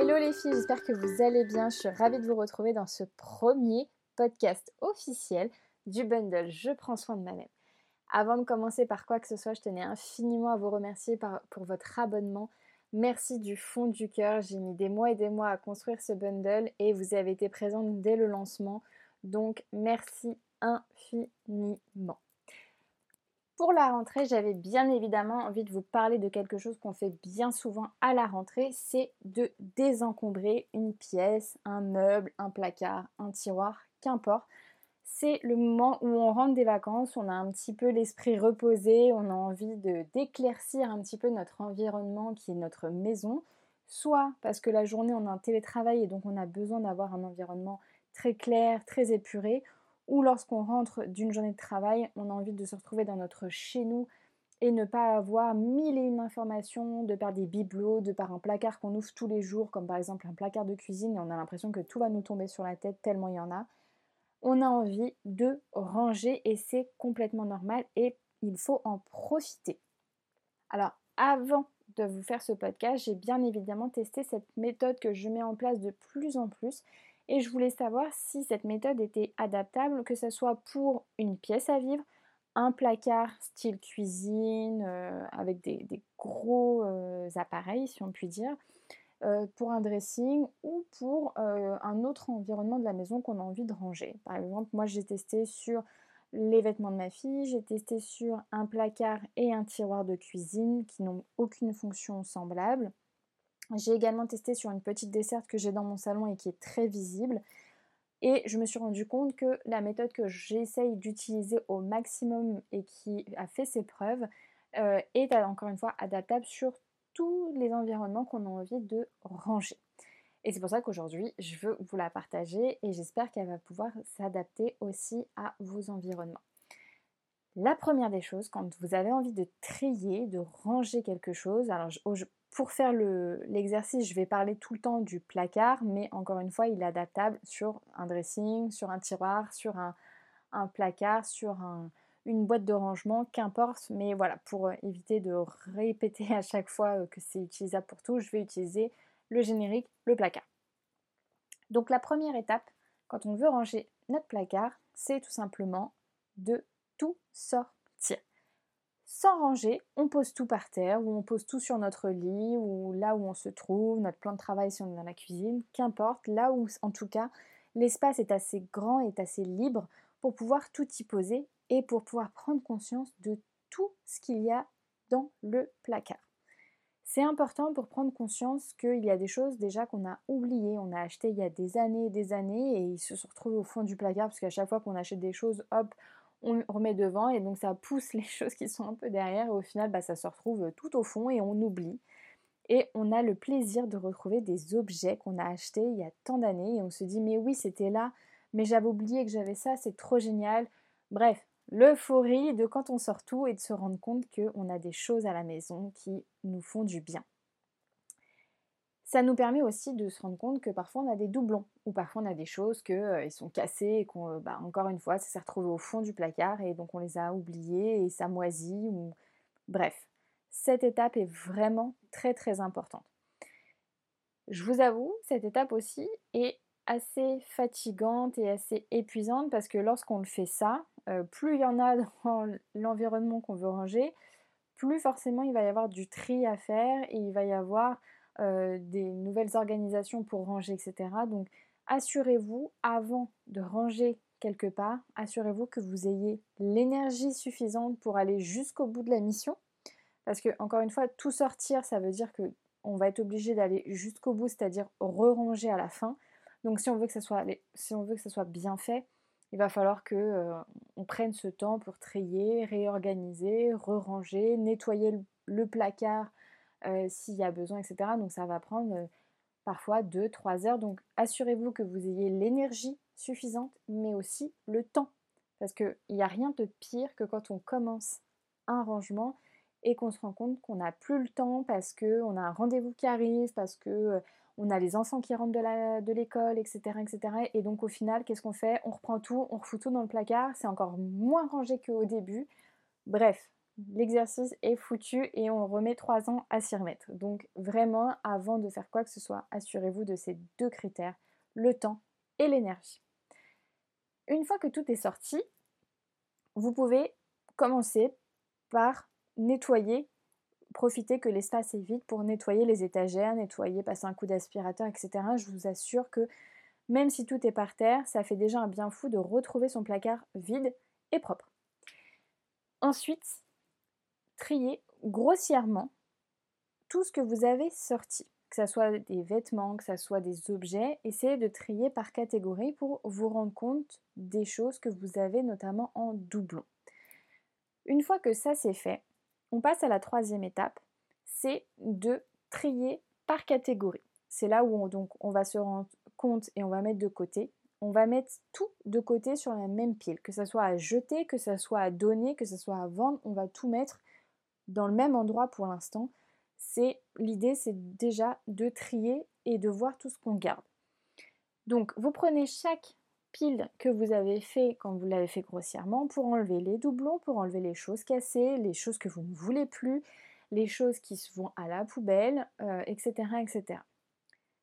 Hello les filles, j'espère que vous allez bien. Je suis ravie de vous retrouver dans ce premier podcast officiel du bundle Je prends soin de ma-même. Avant de commencer par quoi que ce soit, je tenais infiniment à vous remercier pour votre abonnement. Merci du fond du cœur. J'ai mis des mois et des mois à construire ce bundle et vous avez été présente dès le lancement. Donc merci infiniment. Pour la rentrée, j'avais bien évidemment envie de vous parler de quelque chose qu'on fait bien souvent à la rentrée, c'est de désencombrer une pièce, un meuble, un placard, un tiroir, qu'importe. C'est le moment où on rentre des vacances, on a un petit peu l'esprit reposé, on a envie de d'éclaircir un petit peu notre environnement qui est notre maison, soit parce que la journée on a un télétravail et donc on a besoin d'avoir un environnement très clair, très épuré, ou lorsqu'on rentre d'une journée de travail, on a envie de se retrouver dans notre chez nous et ne pas avoir mille et une informations de par des bibelots, de par un placard qu'on ouvre tous les jours, comme par exemple un placard de cuisine, et on a l'impression que tout va nous tomber sur la tête tellement il y en a. On a envie de ranger et c'est complètement normal et il faut en profiter. Alors avant de vous faire ce podcast, j'ai bien évidemment testé cette méthode que je mets en place de plus en plus et je voulais savoir si cette méthode était adaptable, que ce soit pour une pièce à vivre, un placard style cuisine euh, avec des, gros euh, appareils si on peut dire, euh, pour un dressing ou pour un autre environnement de la maison qu'on a envie de ranger. Par exemple, moi j'ai testé sur les vêtements de ma fille, j'ai testé sur un placard et un tiroir de cuisine qui n'ont aucune fonction semblable. J'ai également testé sur une petite desserte que j'ai dans mon salon et qui est très visible. Et je me suis rendu compte que la méthode que j'essaye d'utiliser au maximum et qui a fait ses preuves euh, est encore une fois adaptable sur tous les environnements qu'on a envie de ranger. Et c'est pour ça qu'aujourd'hui, je veux vous la partager et j'espère qu'elle va pouvoir s'adapter aussi à vos environnements. La première des choses, quand vous avez envie de trier, de ranger quelque chose, alors pour faire l'exercice, je vais parler tout le temps du placard, mais encore une fois, il est adaptable sur un dressing, sur un tiroir, sur un, placard, sur une boîte de rangement, qu'importe. Mais voilà, pour éviter de répéter à chaque fois que c'est utilisable pour tout, je vais utiliser le générique, le placard. Donc la première étape, quand on veut ranger notre placard, c'est tout simplement de tout sortir sans ranger, on pose tout par terre, ou on pose tout sur notre lit, ou là où on se trouve, notre plan de travail si on est dans la cuisine, qu'importe, là où en tout cas l'espace est assez grand, est assez libre pour pouvoir tout y poser et pour pouvoir prendre conscience de tout ce qu'il y a dans le placard. C'est important pour prendre conscience qu'il y a des choses déjà qu'on a oubliées, on a acheté il y a des années et des années et ils se sont retrouvés au fond du placard parce qu'à chaque fois qu'on achète des choses, hop, on remet devant et donc ça pousse les choses qui sont un peu derrière et au final bah, ça se retrouve tout au fond et on oublie. Et on a le plaisir de retrouver des objets qu'on a achetés il y a tant d'années et on se dit mais oui c'était là, mais j'avais oublié que j'avais ça, c'est trop génial. Bref, l'euphorie de quand on sort tout et de se rendre compte qu'on a des choses à la maison qui nous font du bien. Ça nous permet aussi de se rendre compte que parfois on a des doublons, ou parfois on a des choses qui euh, sont cassées et qu'on, euh, bah, encore une fois, ça s'est retrouvé au fond du placard et donc on les a oubliés et ça moisit. Ou... Bref, cette étape est vraiment très très importante. Je vous avoue, cette étape aussi est assez fatigante et assez épuisante parce que lorsqu'on le fait ça, euh, plus il y en a dans l'environnement qu'on veut ranger, plus forcément il va y avoir du tri à faire et il va y avoir euh, des nouvelles organisations pour ranger, etc. Donc assurez-vous, avant de ranger quelque part, assurez-vous que vous ayez l'énergie suffisante pour aller jusqu'au bout de la mission. Parce que, encore une fois, tout sortir, ça veut dire que on va être obligé d'aller jusqu'au bout, c'est-à-dire re-ranger à la fin. Donc si on veut que ça soit, si on veut que ça soit bien fait, il va falloir que euh, on prenne ce temps pour trier, réorganiser, re-ranger, nettoyer le placard euh, s'il y a besoin, etc. Donc ça va prendre euh, parfois 2-3 heures. Donc assurez-vous que vous ayez l'énergie suffisante, mais aussi le temps. Parce qu'il n'y a rien de pire que quand on commence un rangement et qu'on se rend compte qu'on n'a plus le temps parce qu'on a un rendez-vous qui arrive, parce que euh, on a les enfants qui rentrent de l'école, etc., etc. Et donc au final, qu'est-ce qu'on fait? On reprend tout, on refout tout dans le placard, c'est encore moins rangé qu'au début. Bref, l'exercice est foutu et on remet trois ans à s'y remettre. Donc vraiment, avant de faire quoi que ce soit, assurez-vous de ces deux critères, le temps et l'énergie. Une fois que tout est sorti, vous pouvez commencer par nettoyer, profiter que l'espace est vide pour nettoyer les étagères, nettoyer, passer un coup d'aspirateur, etc. Je vous assure que même si tout est par terre, ça fait déjà un bien fou de retrouver son placard vide et propre. Ensuite, triez grossièrement tout ce que vous avez sorti, que ce soit des vêtements, que ce soit des objets. Essayez de trier par catégorie pour vous rendre compte des choses que vous avez notamment en doublon. Une fois que ça c'est fait, on passe à la troisième étape, c'est de trier par catégorie. C'est là où on, on va se rendre compte et on va mettre de côté. On va mettre tout de côté sur la même pile, que ce soit à jeter, que ce soit à donner, que ce soit à vendre, on va tout mettre dans le même endroit pour l'instant. C'est l'idée, c'est déjà de trier et de voir tout ce qu'on garde. Donc vous prenez chaque pile que vous avez fait quand vous l'avez fait grossièrement pour enlever les doublons, pour enlever les choses cassées, les choses que vous ne voulez plus, les choses qui se vont à la poubelle, etc., euh, etc.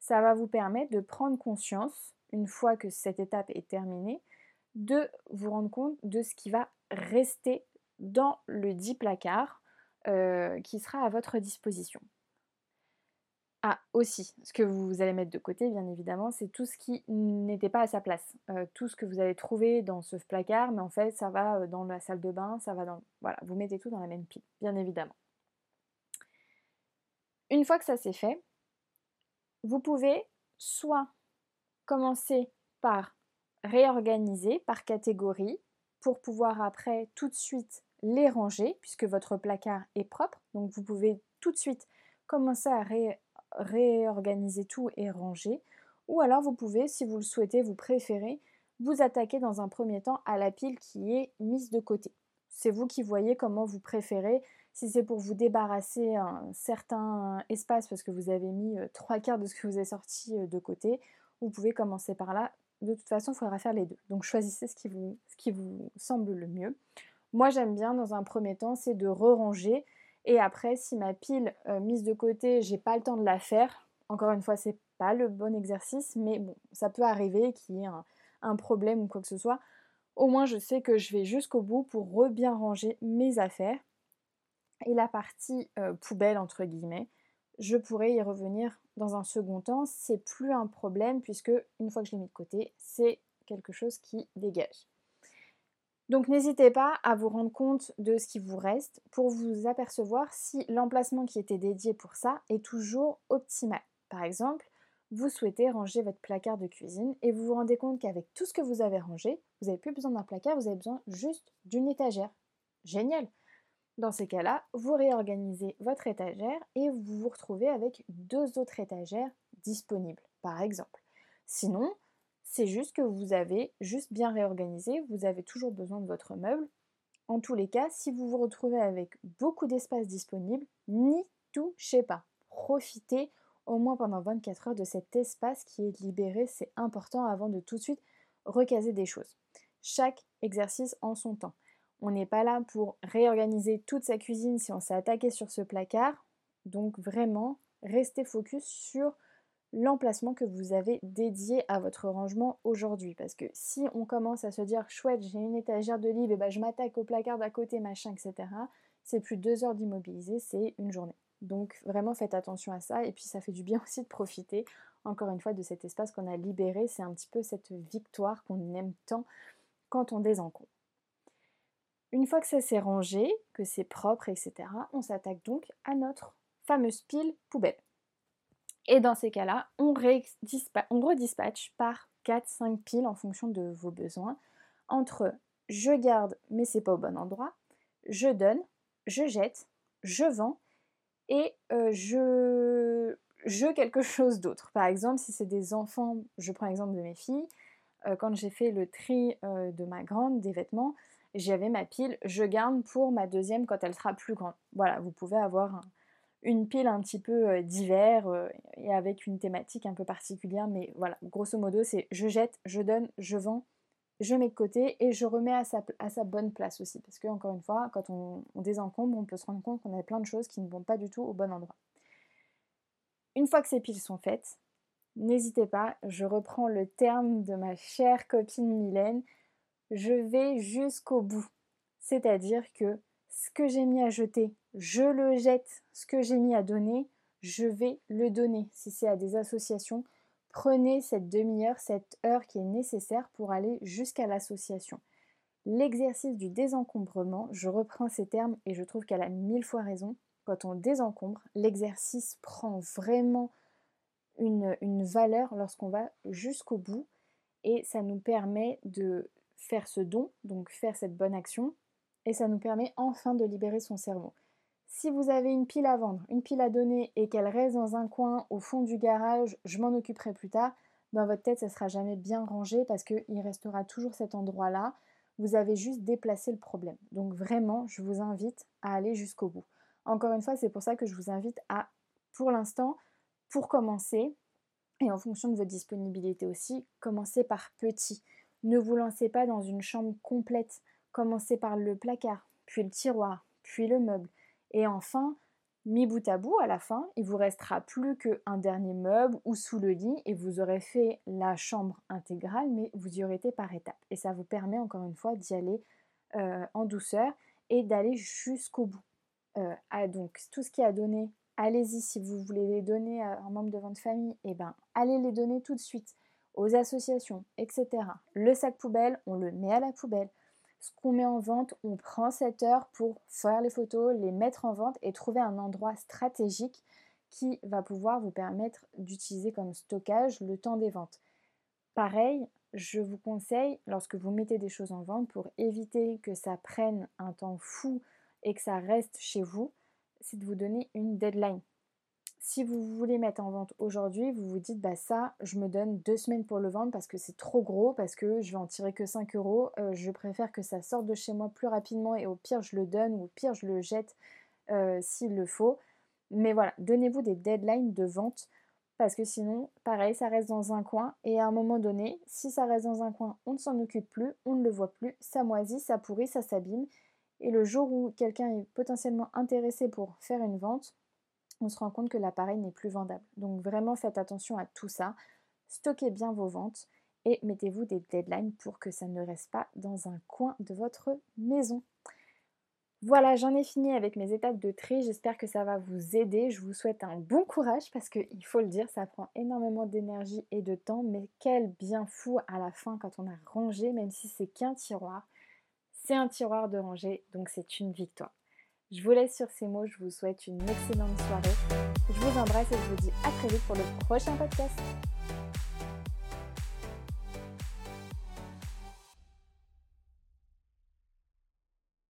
Ça va vous permettre de prendre conscience, une fois que cette étape est terminée, de vous rendre compte de ce qui va rester dans le dit placard euh, qui sera à votre disposition. Ah, aussi, ce que vous allez mettre de côté, bien évidemment, c'est tout ce qui n'était pas à sa place. Euh, tout ce que vous avez trouvé dans ce placard, mais en fait, ça va euh, dans la salle de bain, ça va dans... Voilà, vous mettez tout dans la même pile, bien évidemment. Une fois que ça c'est fait, vous pouvez soit commencer par réorganiser par catégorie pour pouvoir après tout de suite les ranger puisque votre placard est propre. Donc vous pouvez tout de suite commencer à réorganiser tout et ranger. Ou alors vous pouvez, si vous le souhaitez, vous préférez, vous attaquer dans un premier temps à la pile qui est mise de côté. C'est vous qui voyez comment vous préférez. Si c'est pour vous débarrasser un certain espace parce que vous avez mis euh, trois quarts de ce que vous avez sorti euh, de côté, vous pouvez commencer par là. De toute façon, il faudra faire les deux. Donc choisissez ce qui vous, ce qui vous semble le mieux. Moi, j'aime bien dans un premier temps, c'est de re-ranger. Et après, si ma pile euh, mise de côté, j'ai pas le temps de la faire, encore une fois, c'est pas le bon exercice, mais bon, ça peut arriver qu'il y ait un, problème ou quoi que ce soit. Au moins, je sais que je vais jusqu'au bout pour re bien ranger mes affaires. Et la partie euh, poubelle, entre guillemets, je pourrais y revenir dans un second temps. C'est plus un problème puisque une fois que je l'ai mis de côté, c'est quelque chose qui dégage. Donc n'hésitez pas à vous rendre compte de ce qui vous reste pour vous apercevoir si l'emplacement qui était dédié pour ça est toujours optimal. Par exemple, vous souhaitez ranger votre placard de cuisine et vous vous rendez compte qu'avec tout ce que vous avez rangé, vous n'avez plus besoin d'un placard, vous avez besoin juste d'une étagère. Génial Dans ces cas-là, vous réorganisez votre étagère et vous vous retrouvez avec deux autres étagères disponibles, par exemple. Sinon, c'est juste que vous avez juste bien réorganisé, vous avez toujours besoin de votre meuble. En tous les cas, si vous vous retrouvez avec beaucoup d'espace disponible, n'y touchez pas. Profitez au moins pendant 24 heures de cet espace qui est libéré, c'est important avant de tout de suite recaser des choses. Chaque exercice en son temps. On n'est pas là pour réorganiser toute sa cuisine si on s'est attaqué sur ce placard. Donc vraiment, restez focus sur l'emplacement que vous avez dédié à votre rangement aujourd'hui. Parce que si on commence à se dire chouette, j'ai une étagère de livres, et ben je m'attaque au placard d'à côté, machin, etc., c'est plus deux heures d'immobiliser, c'est une journée. Donc vraiment faites attention à ça et puis ça fait du bien aussi de profiter encore une fois de cet espace qu'on a libéré. C'est un petit peu cette victoire qu'on aime tant quand on désencombre. Une fois que ça s'est rangé, que c'est propre, etc., on s'attaque donc à notre fameuse pile poubelle. Et dans ces cas-là, on, redispatche par 4-5 piles en fonction de vos besoins entre je garde mais c'est pas au bon endroit, je donne, je jette, je vends et euh, je, je quelque chose d'autre. Par exemple, si c'est des enfants, je prends l'exemple de mes filles, euh, quand j'ai fait le tri euh, de ma grande des vêtements, j'avais ma pile, je garde pour ma deuxième quand elle sera plus grande. Voilà, vous pouvez avoir un, une pile un petit peu divers et avec une thématique un peu particulière, mais voilà, grosso modo, c'est je jette, je donne, je vends je mets de côté et je remets à sa, à sa bonne place aussi. Parce que, encore une fois, quand on, on désencombre, on peut se rendre compte qu'on a plein de choses qui ne vont pas du tout au bon endroit. Une fois que ces piles sont faites, n'hésitez pas, je reprends le terme de ma chère copine Mylène, je vais jusqu'au bout. C'est-à-dire que ce que j'ai mis à jeter, je le jette. Ce que j'ai mis à donner, je vais le donner. Si c'est à des associations, prenez cette demi-heure, cette heure qui est nécessaire pour aller jusqu'à l'association. L'exercice du désencombrement, je reprends ces termes et je trouve qu'elle a mille fois raison. Quand on désencombre, l'exercice prend vraiment une, une valeur lorsqu'on va jusqu'au bout et ça nous permet de faire ce don, donc faire cette bonne action, et ça nous permet enfin de libérer son cerveau. Si vous avez une pile à vendre, une pile à donner et qu'elle reste dans un coin au fond du garage, je m'en occuperai plus tard, dans votre tête, ça ne sera jamais bien rangé parce qu'il restera toujours cet endroit-là. Vous avez juste déplacé le problème. Donc vraiment, je vous invite à aller jusqu'au bout. Encore une fois, c'est pour ça que je vous invite à, pour l'instant, pour commencer, et en fonction de votre disponibilité aussi, commencer par petit. Ne vous lancez pas dans une chambre complète. Commencez par le placard, puis le tiroir, puis le meuble. Et enfin, mis bout à bout, à la fin, il vous restera plus qu'un dernier meuble ou sous le lit et vous aurez fait la chambre intégrale, mais vous y aurez été par étapes. Et ça vous permet encore une fois d'y aller euh, en douceur et d'aller jusqu'au bout. Euh, donc tout ce qui a donné, allez-y si vous voulez les donner à un membre de votre famille, et eh ben allez les donner tout de suite aux associations, etc. Le sac poubelle, on le met à la poubelle. Ce qu'on met en vente, on prend cette heure pour faire les photos, les mettre en vente et trouver un endroit stratégique qui va pouvoir vous permettre d'utiliser comme stockage le temps des ventes. Pareil, je vous conseille, lorsque vous mettez des choses en vente, pour éviter que ça prenne un temps fou et que ça reste chez vous, c'est de vous donner une deadline si vous voulez mettre en vente aujourd'hui, vous vous dites bah ça, je me donne deux semaines pour le vendre parce que c'est trop gros, parce que je vais en tirer que 5 euros. Euh, je préfère que ça sorte de chez moi plus rapidement et au pire je le donne ou au pire je le jette euh, s'il le faut. Mais voilà, donnez-vous des deadlines de vente parce que sinon, pareil, ça reste dans un coin et à un moment donné, si ça reste dans un coin, on ne s'en occupe plus, on ne le voit plus, ça moisit, ça pourrit, ça s'abîme. Et le jour où quelqu'un est potentiellement intéressé pour faire une vente, on se rend compte que l'appareil n'est plus vendable. Donc vraiment faites attention à tout ça. Stockez bien vos ventes et mettez-vous des deadlines pour que ça ne reste pas dans un coin de votre maison. Voilà, j'en ai fini avec mes étapes de tri. J'espère que ça va vous aider. Je vous souhaite un bon courage parce qu'il faut le dire, ça prend énormément d'énergie et de temps. Mais quel bien fou à la fin quand on a rangé, même si c'est qu'un tiroir. C'est un tiroir de ranger, donc c'est une victoire. Je vous laisse sur ces mots, je vous souhaite une excellente soirée. Je vous embrasse et je vous dis à très vite pour le prochain podcast.